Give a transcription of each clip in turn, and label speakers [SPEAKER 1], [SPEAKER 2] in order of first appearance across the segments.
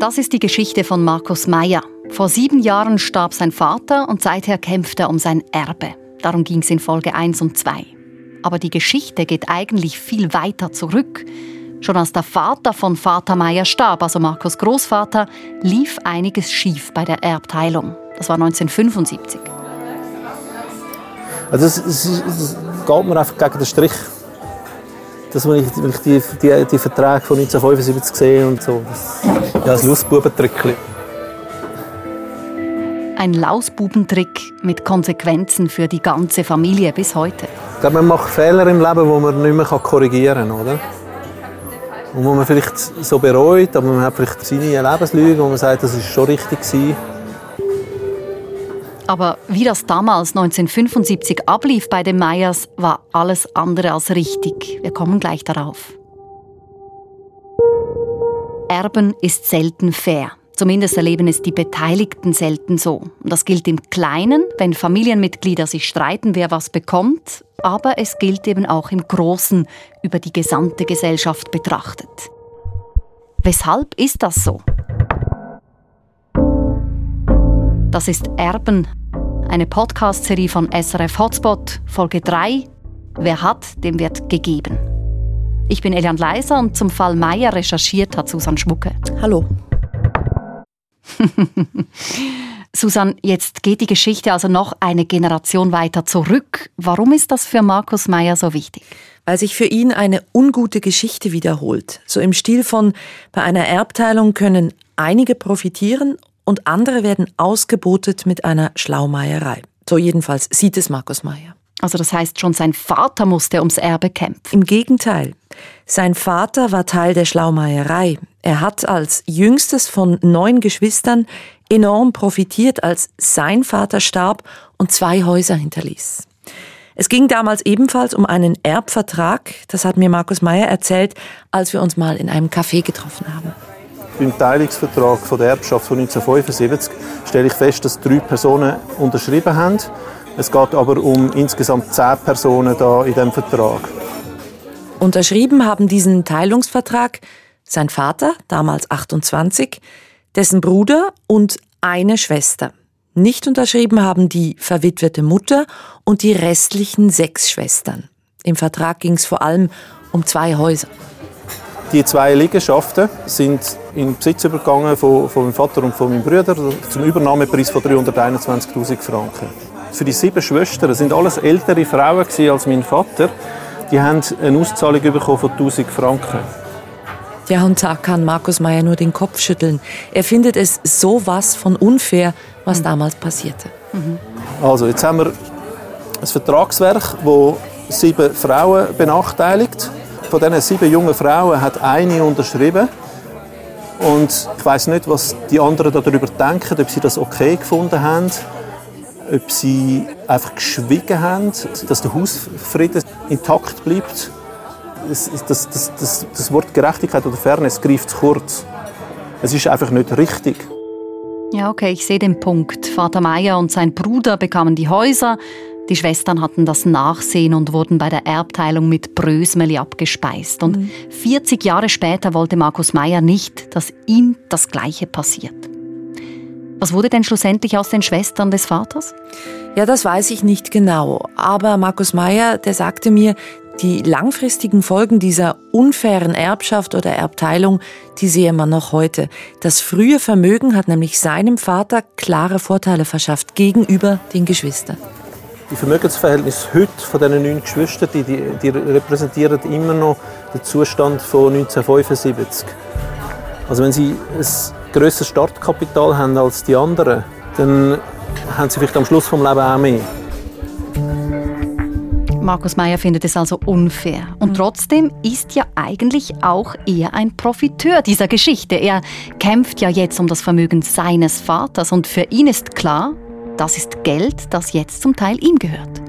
[SPEAKER 1] Das ist die Geschichte von Markus Meyer. Vor sieben Jahren starb sein Vater und seither kämpft er um sein Erbe. Darum ging es in Folge 1 und 2. Aber die Geschichte geht eigentlich viel weiter zurück. Schon als der Vater von Vater Meyer starb, also Markus Großvater, lief einiges schief bei der Erbteilung. Das war 1975.
[SPEAKER 2] Also es, es, es geht mir einfach gegen den Strich dass ich, wenn ich die, die, die Verträge von 1975 sehe und so, das, ja, das Lausbubentrickli.
[SPEAKER 1] Ein Lausbubentrick mit Konsequenzen für die ganze Familie bis heute.
[SPEAKER 2] Ich glaube, man macht Fehler im Leben, die man nicht mehr korrigieren kann, oder? Und wo man vielleicht so bereut, aber man hat vielleicht seine Lebenslüge, wo man sagt, das ist schon richtig gewesen.
[SPEAKER 1] Aber wie das damals 1975 ablief bei den Meyers, war alles andere als richtig. Wir kommen gleich darauf. Erben ist selten fair. Zumindest erleben es die Beteiligten selten so. Und das gilt im Kleinen, wenn Familienmitglieder sich streiten, wer was bekommt, aber es gilt eben auch im Großen, über die gesamte Gesellschaft betrachtet. Weshalb ist das so? Das ist Erben, eine Podcast-Serie von SRF Hotspot, Folge 3. Wer hat, dem wird gegeben. Ich bin Elian Leiser und zum Fall Meier recherchiert hat Susan Schmucke.
[SPEAKER 3] Hallo.
[SPEAKER 1] Susan, jetzt geht die Geschichte also noch eine Generation weiter zurück. Warum ist das für Markus Meyer so wichtig?
[SPEAKER 3] Weil sich für ihn eine ungute Geschichte wiederholt. So im Stil von, bei einer Erbteilung können einige profitieren und andere werden ausgebotet mit einer Schlaumeierei. So jedenfalls sieht es Markus Meyer.
[SPEAKER 1] Also das heißt, schon sein Vater musste ums Erbe kämpfen.
[SPEAKER 3] Im Gegenteil. Sein Vater war Teil der Schlaumeierei. Er hat als jüngstes von neun Geschwistern enorm profitiert, als sein Vater starb und zwei Häuser hinterließ. Es ging damals ebenfalls um einen Erbvertrag, das hat mir Markus Meyer erzählt, als wir uns mal in einem Café getroffen haben
[SPEAKER 2] beim Teilungsvertrag von der Erbschaft von 1975 stelle ich fest, dass drei Personen unterschrieben haben. Es geht aber um insgesamt zehn Personen da in diesem Vertrag.
[SPEAKER 3] Unterschrieben haben diesen Teilungsvertrag sein Vater, damals 28, dessen Bruder und eine Schwester. Nicht unterschrieben haben die verwitwete Mutter und die restlichen sechs Schwestern. Im Vertrag ging es vor allem um zwei Häuser.
[SPEAKER 2] Die zwei Liegenschaften sind in Besitz übergegangen von, von meinem Vater und von meinem Bruder zum Übernahmepreis von 321.000 Franken. Für die sieben Schwestern sind alles ältere Frauen als mein Vater. Die haben eine Auszahlung bekommen von 1000 Franken.
[SPEAKER 3] Ja, und da kann Markus Meyer nur den Kopf schütteln. Er findet es so was von unfair, was mhm. damals passierte.
[SPEAKER 2] Mhm. Also, jetzt haben wir ein Vertragswerk, das sieben Frauen benachteiligt. Von diesen sieben jungen Frauen hat eine unterschrieben. Und ich weiß nicht, was die anderen darüber denken, ob sie das okay gefunden haben, ob sie einfach geschwiegen haben, dass der Hausfrieden intakt bleibt. Das, das, das, das Wort Gerechtigkeit oder Fairness greift zu kurz. Es ist einfach nicht richtig.
[SPEAKER 1] Ja, okay, ich sehe den Punkt. Vater Meier und sein Bruder bekamen die Häuser, die Schwestern hatten das Nachsehen und wurden bei der Erbteilung mit Brösmeli abgespeist. Und mhm. 40 Jahre später wollte Markus Meyer nicht, dass ihm das Gleiche passiert. Was wurde denn schlussendlich aus den Schwestern des Vaters?
[SPEAKER 3] Ja, das weiß ich nicht genau. Aber Markus Meyer, der sagte mir, die langfristigen Folgen dieser unfairen Erbschaft oder Erbteilung, die sehe man noch heute. Das frühe Vermögen hat nämlich seinem Vater klare Vorteile verschafft gegenüber den Geschwistern.
[SPEAKER 2] Die Vermögensverhältnisse heute von diesen neun Geschwistern, die, die, die repräsentieren immer noch den Zustand von 1975. Also wenn sie ein grösseres Startkapital haben als die anderen, dann haben sie vielleicht am Schluss vom Leben auch mehr.
[SPEAKER 1] Markus Meyer findet es also unfair. Und trotzdem ist ja eigentlich auch er ein Profiteur dieser Geschichte. Er kämpft ja jetzt um das Vermögen seines Vaters und für ihn ist klar, das ist Geld, das jetzt zum Teil ihm gehört.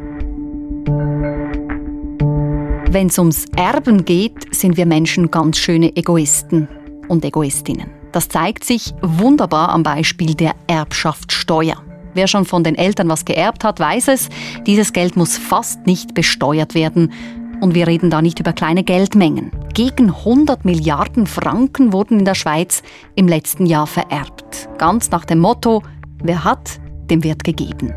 [SPEAKER 1] Wenn es ums Erben geht, sind wir Menschen ganz schöne Egoisten und Egoistinnen. Das zeigt sich wunderbar am Beispiel der Erbschaftssteuer. Wer schon von den Eltern was geerbt hat, weiß es, dieses Geld muss fast nicht besteuert werden. Und wir reden da nicht über kleine Geldmengen. Gegen 100 Milliarden Franken wurden in der Schweiz im letzten Jahr vererbt. Ganz nach dem Motto, wer hat, dem wird gegeben.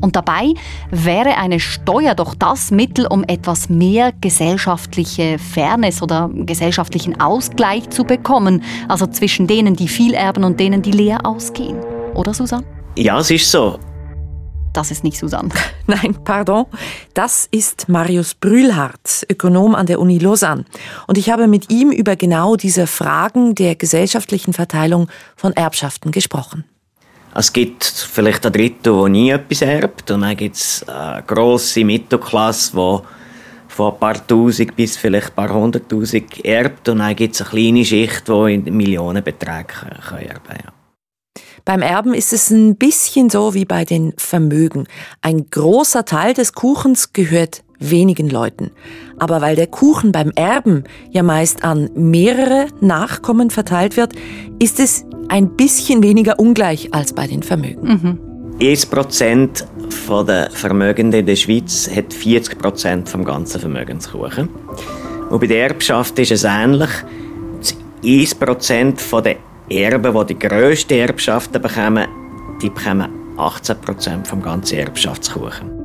[SPEAKER 1] Und dabei wäre eine Steuer doch das Mittel, um etwas mehr gesellschaftliche Fairness oder gesellschaftlichen Ausgleich zu bekommen. Also zwischen denen, die viel erben und denen, die leer ausgehen. Oder, Susanne?
[SPEAKER 4] Ja, es ist so.
[SPEAKER 1] Das ist nicht Susanne.
[SPEAKER 3] Nein, pardon. Das ist Marius Brühlhardt, Ökonom an der Uni Lausanne. Und ich habe mit ihm über genau diese Fragen der gesellschaftlichen Verteilung von Erbschaften gesprochen.
[SPEAKER 4] Es gibt vielleicht ein Drittel, der nie etwas erbt. Und dann gibt es eine grosse Mittelklasse, die von ein paar Tausend bis vielleicht ein paar Hunderttausend erbt. Und dann gibt es eine kleine Schicht, die in Millionenbeträgen erben kann.
[SPEAKER 3] Beim Erben ist es ein bisschen so wie bei den Vermögen. Ein großer Teil des Kuchens gehört wenigen Leuten. Aber weil der Kuchen beim Erben ja meist an mehrere Nachkommen verteilt wird, ist es ein bisschen weniger ungleich als bei den Vermögen. Mhm.
[SPEAKER 4] 1% der Vermögenden in der Schweiz hat 40% vom ganzen Vermögenskuchen. Und bei der Erbschaft ist es ähnlich. 1% der Erben, die die grössten Erbschaften bekommen, die bekommen 18% vom ganzen Erbschaftskuchen.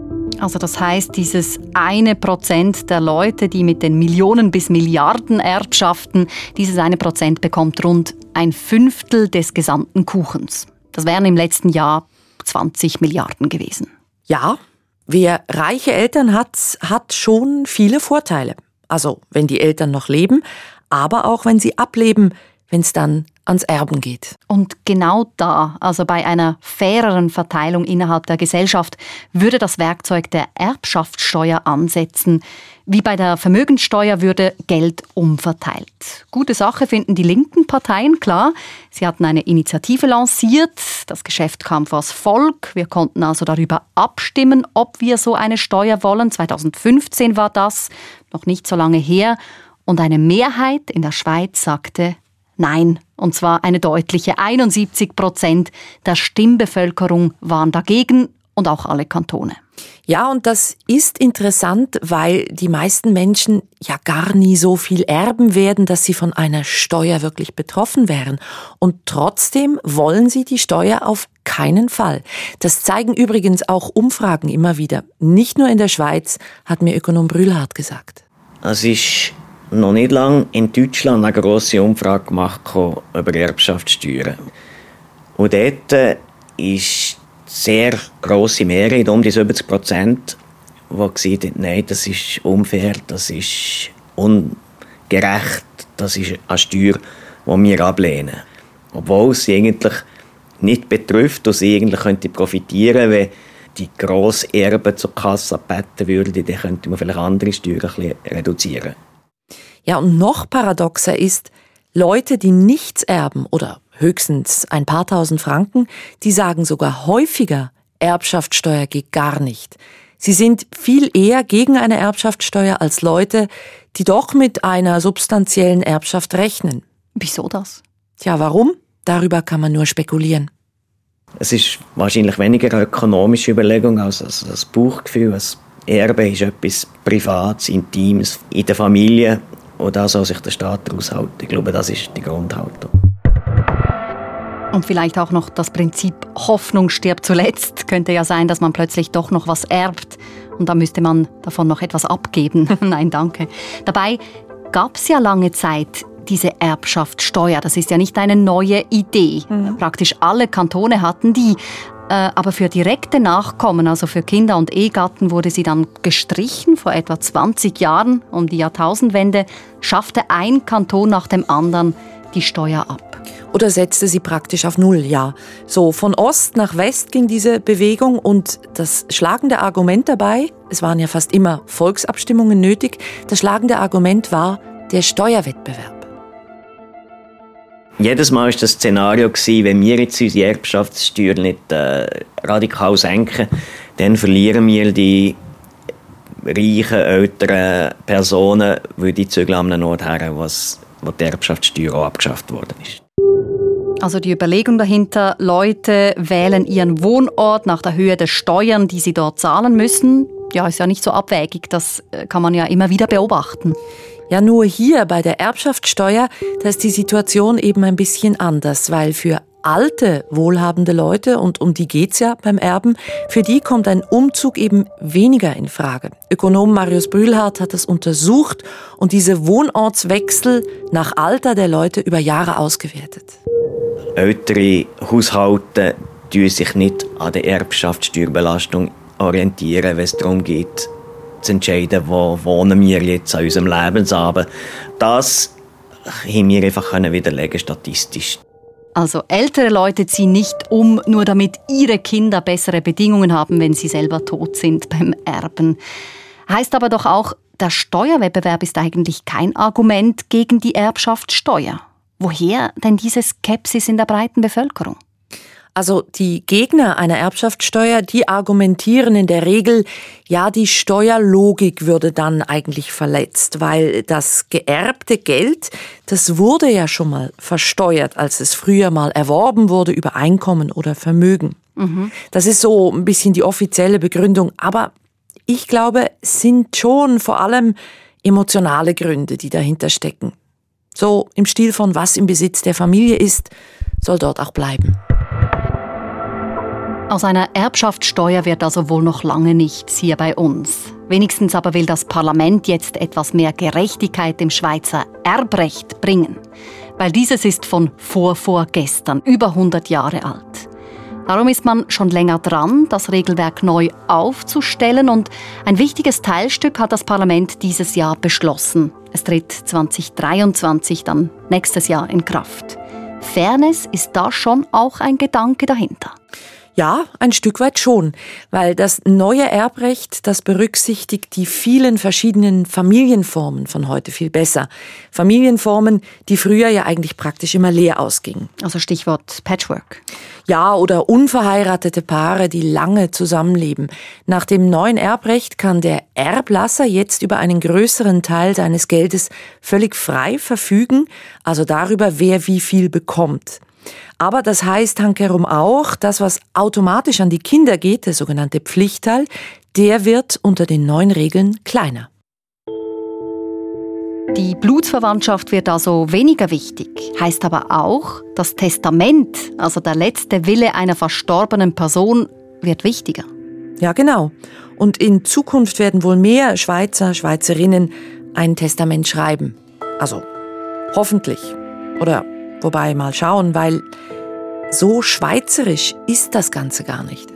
[SPEAKER 1] Also das heißt, dieses eine Prozent der Leute, die mit den Millionen bis Milliarden Erbschaften, dieses eine Prozent bekommt rund ein Fünftel des gesamten Kuchens. Das wären im letzten Jahr 20 Milliarden gewesen.
[SPEAKER 3] Ja, wer reiche Eltern hat, hat schon viele Vorteile. Also wenn die Eltern noch leben, aber auch wenn sie ableben, wenn es dann ans Erben geht.
[SPEAKER 1] Und genau da, also bei einer faireren Verteilung innerhalb der Gesellschaft, würde das Werkzeug der Erbschaftssteuer ansetzen. Wie bei der Vermögenssteuer würde Geld umverteilt. Gute Sache finden die linken Parteien, klar. Sie hatten eine Initiative lanciert. Das Geschäft kam vors Volk. Wir konnten also darüber abstimmen, ob wir so eine Steuer wollen. 2015 war das, noch nicht so lange her. Und eine Mehrheit in der Schweiz sagte Nein, und zwar eine deutliche 71 Prozent der Stimmbevölkerung waren dagegen und auch alle Kantone.
[SPEAKER 3] Ja, und das ist interessant, weil die meisten Menschen ja gar nie so viel erben werden, dass sie von einer Steuer wirklich betroffen wären. Und trotzdem wollen sie die Steuer auf keinen Fall. Das zeigen übrigens auch Umfragen immer wieder. Nicht nur in der Schweiz, hat mir Ökonom Brühlhardt gesagt.
[SPEAKER 4] Es ist noch nicht lange in Deutschland eine grosse Umfrage gemacht über Erbschaftssteuern. Und dort ist sehr grosse Mehrheit, um die 70 Prozent, die gesagt haben, nein, das ist unfair, das ist ungerecht, das ist eine Steuer, die wir ablehnen. Obwohl sie eigentlich nicht betrifft und sie eigentlich könnte profitieren, wenn die Grosserben zur Kasse beten würden, dann könnte man vielleicht andere Steuern ein bisschen reduzieren.
[SPEAKER 3] Ja, und noch paradoxer ist, Leute, die nichts erben oder höchstens ein paar tausend Franken, die sagen sogar häufiger, Erbschaftssteuer geht gar nicht. Sie sind viel eher gegen eine Erbschaftssteuer als Leute, die doch mit einer substanziellen Erbschaft rechnen.
[SPEAKER 1] Wieso das?
[SPEAKER 3] Tja, warum? Darüber kann man nur spekulieren.
[SPEAKER 4] Es ist wahrscheinlich weniger eine ökonomische Überlegung als das Buchgefühl. Das Erbe ist etwas Privates, Intimes in der Familie und da soll sich der Staat daraus halten. Ich glaube, das ist die Grundhaltung.
[SPEAKER 1] Und vielleicht auch noch das Prinzip Hoffnung stirbt zuletzt. Könnte ja sein, dass man plötzlich doch noch was erbt und da müsste man davon noch etwas abgeben. Nein, danke. Dabei gab es ja lange Zeit diese Erbschaftssteuer. Das ist ja nicht eine neue Idee. Mhm. Praktisch alle Kantone hatten die. Äh, aber für direkte Nachkommen, also für Kinder und Ehegatten, wurde sie dann gestrichen. Vor etwa 20 Jahren, um die Jahrtausendwende, schaffte ein Kanton nach dem anderen die Steuer ab.
[SPEAKER 3] Oder setzte sie praktisch auf Null, ja. So, von Ost nach West ging diese Bewegung und das schlagende Argument dabei, es waren ja fast immer Volksabstimmungen nötig, das schlagende Argument war der Steuerwettbewerb.
[SPEAKER 4] Jedes Mal war das Szenario, wenn wir jetzt unsere Erbschaftssteuer nicht äh, radikal senken, dann verlieren wir die reichen, älteren Personen, weil die zügeln an einem Ort her, wo die Erbschaftssteuer auch abgeschafft worden ist.
[SPEAKER 1] Also die Überlegung dahinter, Leute wählen ihren Wohnort nach der Höhe der Steuern, die sie dort zahlen müssen. ja, ist ja nicht so abwägig. Das äh, kann man ja immer wieder beobachten.
[SPEAKER 3] Ja, nur hier bei der Erbschaftssteuer, da ist die Situation eben ein bisschen anders, weil für alte, wohlhabende Leute, und um die geht's ja beim Erben, für die kommt ein Umzug eben weniger in Frage. Ökonom Marius Brühlhardt hat das untersucht und diese Wohnortswechsel nach Alter der Leute über Jahre ausgewertet.
[SPEAKER 4] Ältere Haushalte tun sich nicht an der Erbschaftssteuerbelastung orientieren, wenn es darum geht, zu entscheiden, wo wohnen wir jetzt an unserem Lebensabend. Das haben wir einfach widerlegen statistisch.
[SPEAKER 1] Also ältere Leute ziehen nicht um, nur damit ihre Kinder bessere Bedingungen haben, wenn sie selber tot sind beim Erben. Heißt aber doch auch, der Steuerwettbewerb ist eigentlich kein Argument gegen die Erbschaftssteuer. Woher denn diese Skepsis in der breiten Bevölkerung?
[SPEAKER 3] Also die Gegner einer Erbschaftssteuer, die argumentieren in der Regel, ja, die Steuerlogik würde dann eigentlich verletzt, weil das geerbte Geld, das wurde ja schon mal versteuert, als es früher mal erworben wurde über Einkommen oder Vermögen. Mhm. Das ist so ein bisschen die offizielle Begründung, aber ich glaube, es sind schon vor allem emotionale Gründe, die dahinter stecken. So im Stil von was im Besitz der Familie ist, soll dort auch bleiben.
[SPEAKER 1] Aus einer Erbschaftssteuer wird also wohl noch lange nichts hier bei uns. Wenigstens aber will das Parlament jetzt etwas mehr Gerechtigkeit im Schweizer Erbrecht bringen. Weil dieses ist von vor vorgestern, über 100 Jahre alt. Darum ist man schon länger dran, das Regelwerk neu aufzustellen und ein wichtiges Teilstück hat das Parlament dieses Jahr beschlossen. Es tritt 2023 dann nächstes Jahr in Kraft. Fairness ist da schon auch ein Gedanke dahinter.
[SPEAKER 3] Ja, ein Stück weit schon, weil das neue Erbrecht, das berücksichtigt die vielen verschiedenen Familienformen von heute viel besser. Familienformen, die früher ja eigentlich praktisch immer leer ausgingen.
[SPEAKER 1] Also Stichwort Patchwork.
[SPEAKER 3] Ja, oder unverheiratete Paare, die lange zusammenleben. Nach dem neuen Erbrecht kann der Erblasser jetzt über einen größeren Teil seines Geldes völlig frei verfügen, also darüber, wer wie viel bekommt. Aber das heißt hankerum auch, das, was automatisch an die Kinder geht, der sogenannte Pflichtteil, der wird unter den neuen Regeln kleiner.
[SPEAKER 1] Die Blutsverwandtschaft wird also weniger wichtig, heißt aber auch, das Testament, also der letzte Wille einer verstorbenen Person, wird wichtiger.
[SPEAKER 3] Ja, genau. Und in Zukunft werden wohl mehr Schweizer, Schweizerinnen ein Testament schreiben. Also, hoffentlich. Oder Wobei mal schauen, weil so schweizerisch ist das Ganze gar nicht.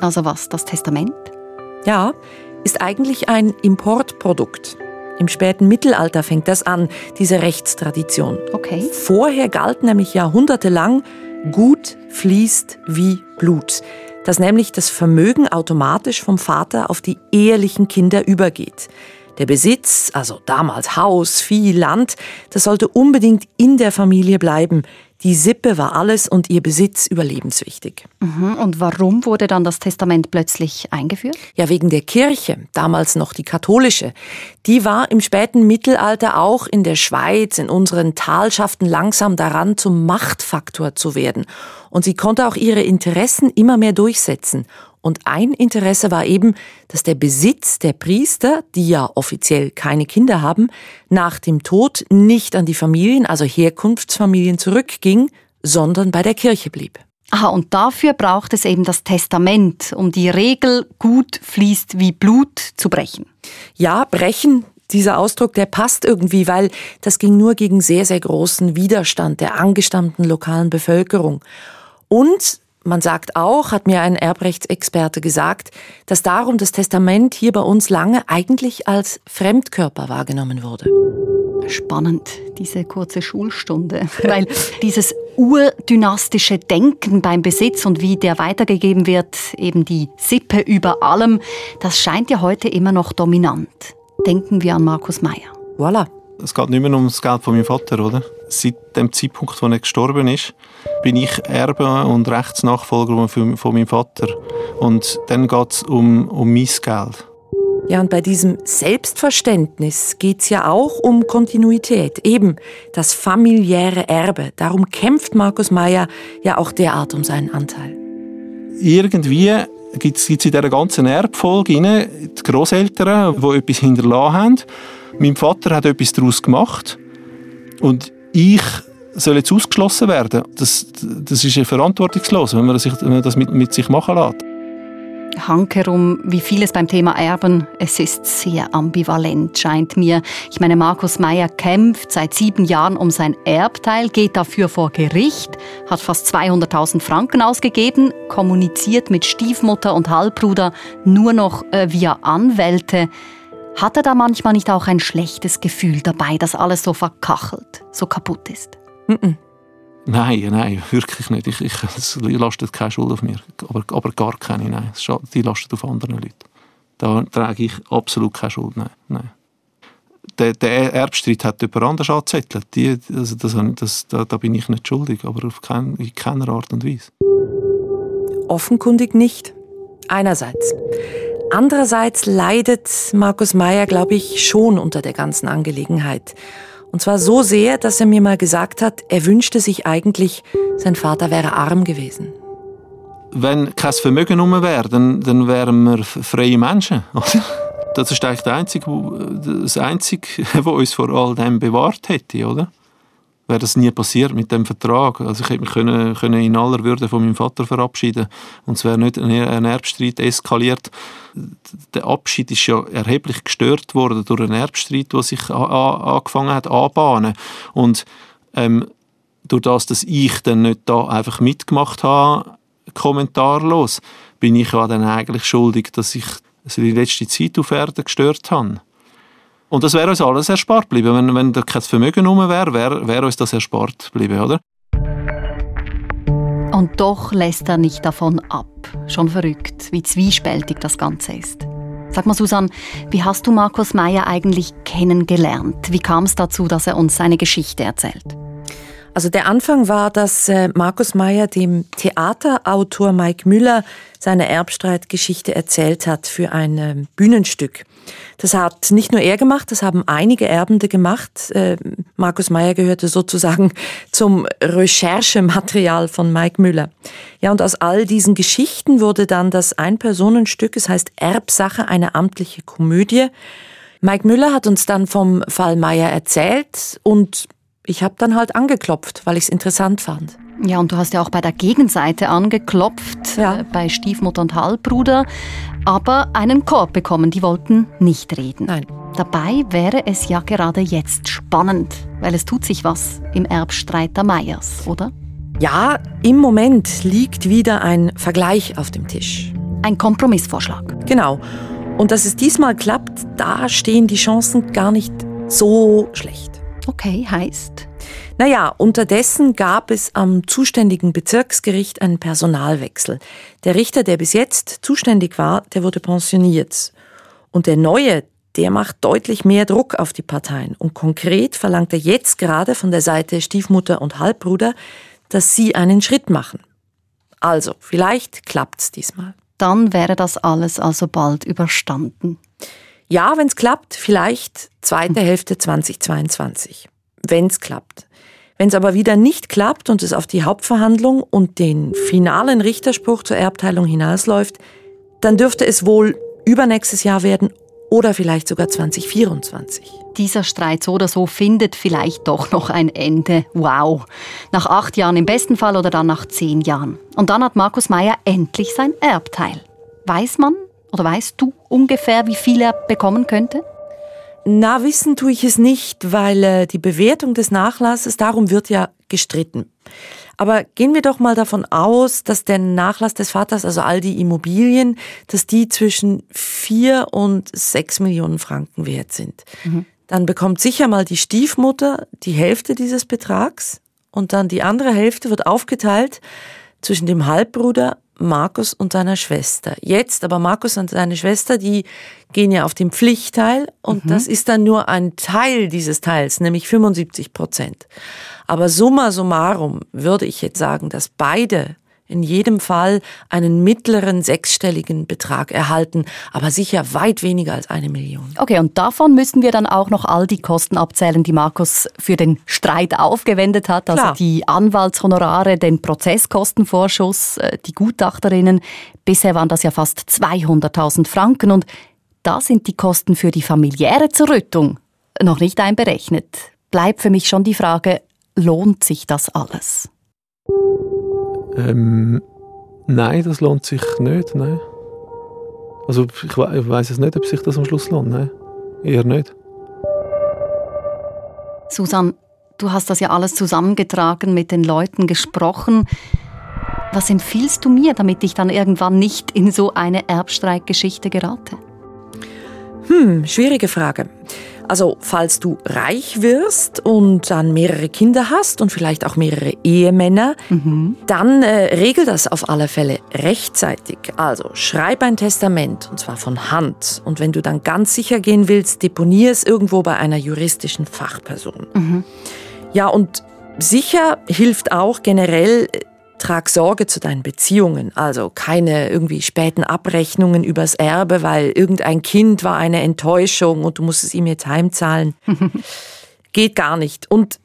[SPEAKER 1] Also was, das Testament?
[SPEAKER 3] Ja, ist eigentlich ein Importprodukt. Im späten Mittelalter fängt das an, diese Rechtstradition.
[SPEAKER 1] Okay.
[SPEAKER 3] Vorher galt nämlich jahrhundertelang, Gut fließt wie Blut, dass nämlich das Vermögen automatisch vom Vater auf die ehelichen Kinder übergeht. Der Besitz, also damals Haus, Vieh, Land, das sollte unbedingt in der Familie bleiben. Die Sippe war alles und ihr Besitz überlebenswichtig.
[SPEAKER 1] Mhm. Und warum wurde dann das Testament plötzlich eingeführt?
[SPEAKER 3] Ja, wegen der Kirche, damals noch die katholische. Die war im späten Mittelalter auch in der Schweiz, in unseren Talschaften langsam daran, zum Machtfaktor zu werden. Und sie konnte auch ihre Interessen immer mehr durchsetzen. Und ein Interesse war eben, dass der Besitz der Priester, die ja offiziell keine Kinder haben, nach dem Tod nicht an die Familien, also Herkunftsfamilien zurückging, sondern bei der Kirche blieb.
[SPEAKER 1] Aha, und dafür braucht es eben das Testament, um die Regel gut fließt wie Blut zu brechen.
[SPEAKER 3] Ja, brechen, dieser Ausdruck, der passt irgendwie, weil das ging nur gegen sehr, sehr großen Widerstand der angestammten lokalen Bevölkerung. Und man sagt auch, hat mir ein Erbrechtsexperte gesagt, dass darum das Testament hier bei uns lange eigentlich als Fremdkörper wahrgenommen wurde.
[SPEAKER 1] Spannend, diese kurze Schulstunde, weil dieses urdynastische Denken beim Besitz und wie der weitergegeben wird, eben die Sippe über allem, das scheint ja heute immer noch dominant. Denken wir an Markus Meyer.
[SPEAKER 3] Voilà.
[SPEAKER 2] Es geht nicht mehr um das Geld von meinem Vater, oder? Seit dem Zeitpunkt, wo er gestorben ist, bin ich Erbe und Rechtsnachfolger von meinem Vater. Und dann geht es um, um mein Geld.
[SPEAKER 3] Ja, und bei diesem Selbstverständnis geht es ja auch um Kontinuität, eben das familiäre Erbe. Darum kämpft Markus Meyer ja auch derart um seinen Anteil.
[SPEAKER 2] Irgendwie gibt es in dieser ganzen Erbfolge die Großeltern, die etwas hinterlassen haben. Mein Vater hat etwas daraus gemacht und ich soll jetzt ausgeschlossen werden. Das, das ist verantwortungslos, wenn man, sich, wenn man das mit, mit sich machen lässt.
[SPEAKER 1] Hankerum, wie vieles beim Thema Erben, es ist sehr ambivalent, scheint mir. Ich meine, Markus Meyer kämpft seit sieben Jahren um sein Erbteil, geht dafür vor Gericht, hat fast 200.000 Franken ausgegeben, kommuniziert mit Stiefmutter und Halbbruder nur noch äh, via Anwälte. Hat er da manchmal nicht auch ein schlechtes Gefühl dabei, dass alles so verkachelt, so kaputt ist? -mm.
[SPEAKER 2] Nein, nein, wirklich nicht. Ich, ich, es lastet keine Schuld auf mir. Aber, aber gar keine, nein. Die lastet auf anderen Leuten. Da trage ich absolut keine Schuld, nein. nein. Der, der Erbstreit hat jemand anders angezettelt. Die, also das, das, da, da, bin ich nicht schuldig, aber auf kein, in keiner Art und Weise.
[SPEAKER 3] Offenkundig nicht. Einerseits. Andererseits leidet Markus Meyer, glaube ich, schon unter der ganzen Angelegenheit. Und zwar so sehr, dass er mir mal gesagt hat, er wünschte sich eigentlich, sein Vater wäre arm gewesen.
[SPEAKER 2] Wenn kein Vermögen rum wäre, dann, dann wären wir freie Menschen. Das ist eigentlich das Einzige, das Einzige, was uns vor all dem bewahrt hätte, oder? Wäre das nie passiert mit dem Vertrag. Also ich hätte mich können, können in aller Würde von meinem Vater verabschieden und es wäre nicht ein Erbstreit eskaliert. Der Abschied ist ja erheblich gestört worden durch einen Erbstreit, der sich angefangen hat anbahnen und ähm, durch das, dass ich dann nicht da einfach mitgemacht habe, kommentarlos, bin ich ja dann eigentlich schuldig, dass ich die letzte Zeit auf Erden gestört habe. Und das wäre uns alles erspart geblieben. Wenn, wenn da kein Vermögen rum wäre, wäre wär uns das erspart geblieben, oder?
[SPEAKER 1] Und doch lässt er nicht davon ab. Schon verrückt, wie zwiespältig das Ganze ist. Sag mal, Susan, wie hast du Markus Meyer eigentlich kennengelernt? Wie kam es dazu, dass er uns seine Geschichte erzählt?
[SPEAKER 3] Also der Anfang war, dass äh, Markus Meyer dem Theaterautor Mike Müller seine Erbstreitgeschichte erzählt hat für ein ähm, Bühnenstück. Das hat nicht nur er gemacht, das haben einige Erbende gemacht. Äh, Markus Meyer gehörte sozusagen zum Recherchematerial von Mike Müller. Ja, und aus all diesen Geschichten wurde dann das Ein-Personenstück, es heißt Erbsache, eine amtliche Komödie. Mike Müller hat uns dann vom Fall Meyer erzählt und ich habe dann halt angeklopft, weil ich es interessant fand.
[SPEAKER 1] Ja, und du hast ja auch bei der Gegenseite angeklopft, ja. Äh, bei Stiefmutter und Halbbruder, aber einen Korb bekommen. Die wollten nicht reden.
[SPEAKER 3] Nein.
[SPEAKER 1] Dabei wäre es ja gerade jetzt spannend, weil es tut sich was im Erbstreit der Meyers, oder?
[SPEAKER 3] Ja, im Moment liegt wieder ein Vergleich auf dem Tisch.
[SPEAKER 1] Ein Kompromissvorschlag.
[SPEAKER 3] Genau. Und dass es diesmal klappt, da stehen die Chancen gar nicht so schlecht.
[SPEAKER 1] Okay, heißt?
[SPEAKER 3] Naja, unterdessen gab es am zuständigen Bezirksgericht einen Personalwechsel. Der Richter, der bis jetzt zuständig war, der wurde pensioniert. Und der neue, der macht deutlich mehr Druck auf die Parteien. Und konkret verlangt er jetzt gerade von der Seite Stiefmutter und Halbbruder, dass sie einen Schritt machen. Also, vielleicht klappt's diesmal.
[SPEAKER 1] Dann wäre das alles also bald überstanden.
[SPEAKER 3] Ja, wenn es klappt, vielleicht zweite Hälfte 2022. Wenn es klappt. Wenn es aber wieder nicht klappt und es auf die Hauptverhandlung und den finalen Richterspruch zur Erbteilung hinausläuft, dann dürfte es wohl übernächstes Jahr werden oder vielleicht sogar 2024.
[SPEAKER 1] Dieser Streit so oder so findet vielleicht doch noch ein Ende. Wow. Nach acht Jahren im besten Fall oder dann nach zehn Jahren. Und dann hat Markus Meyer endlich sein Erbteil. Weiß man, oder weißt du ungefähr, wie viel er bekommen könnte?
[SPEAKER 3] Na, wissen tue ich es nicht, weil äh, die Bewertung des Nachlasses, darum wird ja gestritten. Aber gehen wir doch mal davon aus, dass der Nachlass des Vaters, also all die Immobilien, dass die zwischen vier und sechs Millionen Franken wert sind. Mhm. Dann bekommt sicher mal die Stiefmutter die Hälfte dieses Betrags und dann die andere Hälfte wird aufgeteilt zwischen dem Halbbruder Markus und seiner Schwester. Jetzt aber Markus und seine Schwester, die gehen ja auf den Pflichtteil und mhm. das ist dann nur ein Teil dieses Teils, nämlich 75 Prozent. Aber summa summarum würde ich jetzt sagen, dass beide in jedem Fall einen mittleren sechsstelligen Betrag erhalten, aber sicher weit weniger als eine Million.
[SPEAKER 1] Okay, und davon müssen wir dann auch noch all die Kosten abzählen, die Markus für den Streit aufgewendet hat, also
[SPEAKER 3] Klar.
[SPEAKER 1] die Anwaltshonorare, den Prozesskostenvorschuss, äh, die Gutachterinnen. Bisher waren das ja fast 200.000 Franken und da sind die Kosten für die familiäre Zerrüttung noch nicht einberechnet. Bleibt für mich schon die Frage, lohnt sich das alles?
[SPEAKER 2] Ähm, nein, das lohnt sich nicht, nein. Also ich, we ich weiß es nicht, ob sich das am Schluss lohnt, nein. Eher nicht.
[SPEAKER 1] Susan, du hast das ja alles zusammengetragen, mit den Leuten gesprochen. Was empfiehlst du mir, damit ich dann irgendwann nicht in so eine Erbstreitgeschichte gerate?
[SPEAKER 3] Hm, schwierige Frage. Also, falls du reich wirst und dann mehrere Kinder hast und vielleicht auch mehrere Ehemänner, dann äh, regel das auf alle Fälle rechtzeitig. Also, schreib ein Testament und zwar von Hand. Und wenn du dann ganz sicher gehen willst, deponier es irgendwo bei einer juristischen Fachperson. Ja, und sicher hilft auch generell, äh, trag Sorge zu deinen Beziehungen. Also keine irgendwie späten Abrechnungen übers Erbe, weil irgendein Kind war eine Enttäuschung und du musst es ihm jetzt heimzahlen. Geht gar nicht. Und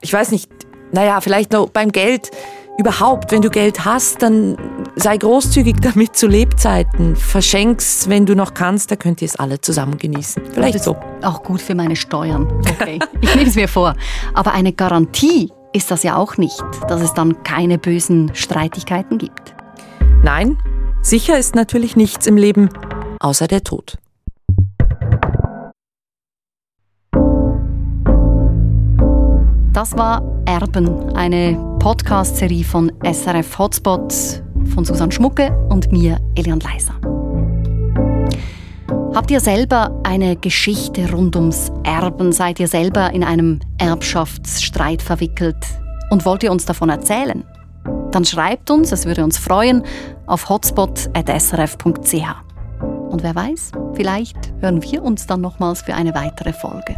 [SPEAKER 3] ich weiß nicht, naja, vielleicht noch beim Geld. Überhaupt, wenn du Geld hast, dann sei großzügig damit zu Lebzeiten. Verschenk's, wenn du noch kannst, da könnt ihr es alle zusammen genießen. Vielleicht so.
[SPEAKER 1] Auch gut für meine Steuern. Okay, ich nehme es mir vor. Aber eine Garantie ist das ja auch nicht, dass es dann keine bösen Streitigkeiten gibt.
[SPEAKER 3] Nein, sicher ist natürlich nichts im Leben, außer der Tod.
[SPEAKER 1] Das war Erben, eine Podcast-Serie von SRF Hotspot von Susanne Schmucke und mir, Elian Leiser. Habt ihr selber eine Geschichte rund ums Erben? Seid ihr selber in einem Erbschaftsstreit verwickelt? Und wollt ihr uns davon erzählen? Dann schreibt uns, es würde uns freuen, auf hotspot.srf.ch. Und wer weiß, vielleicht hören wir uns dann nochmals für eine weitere Folge.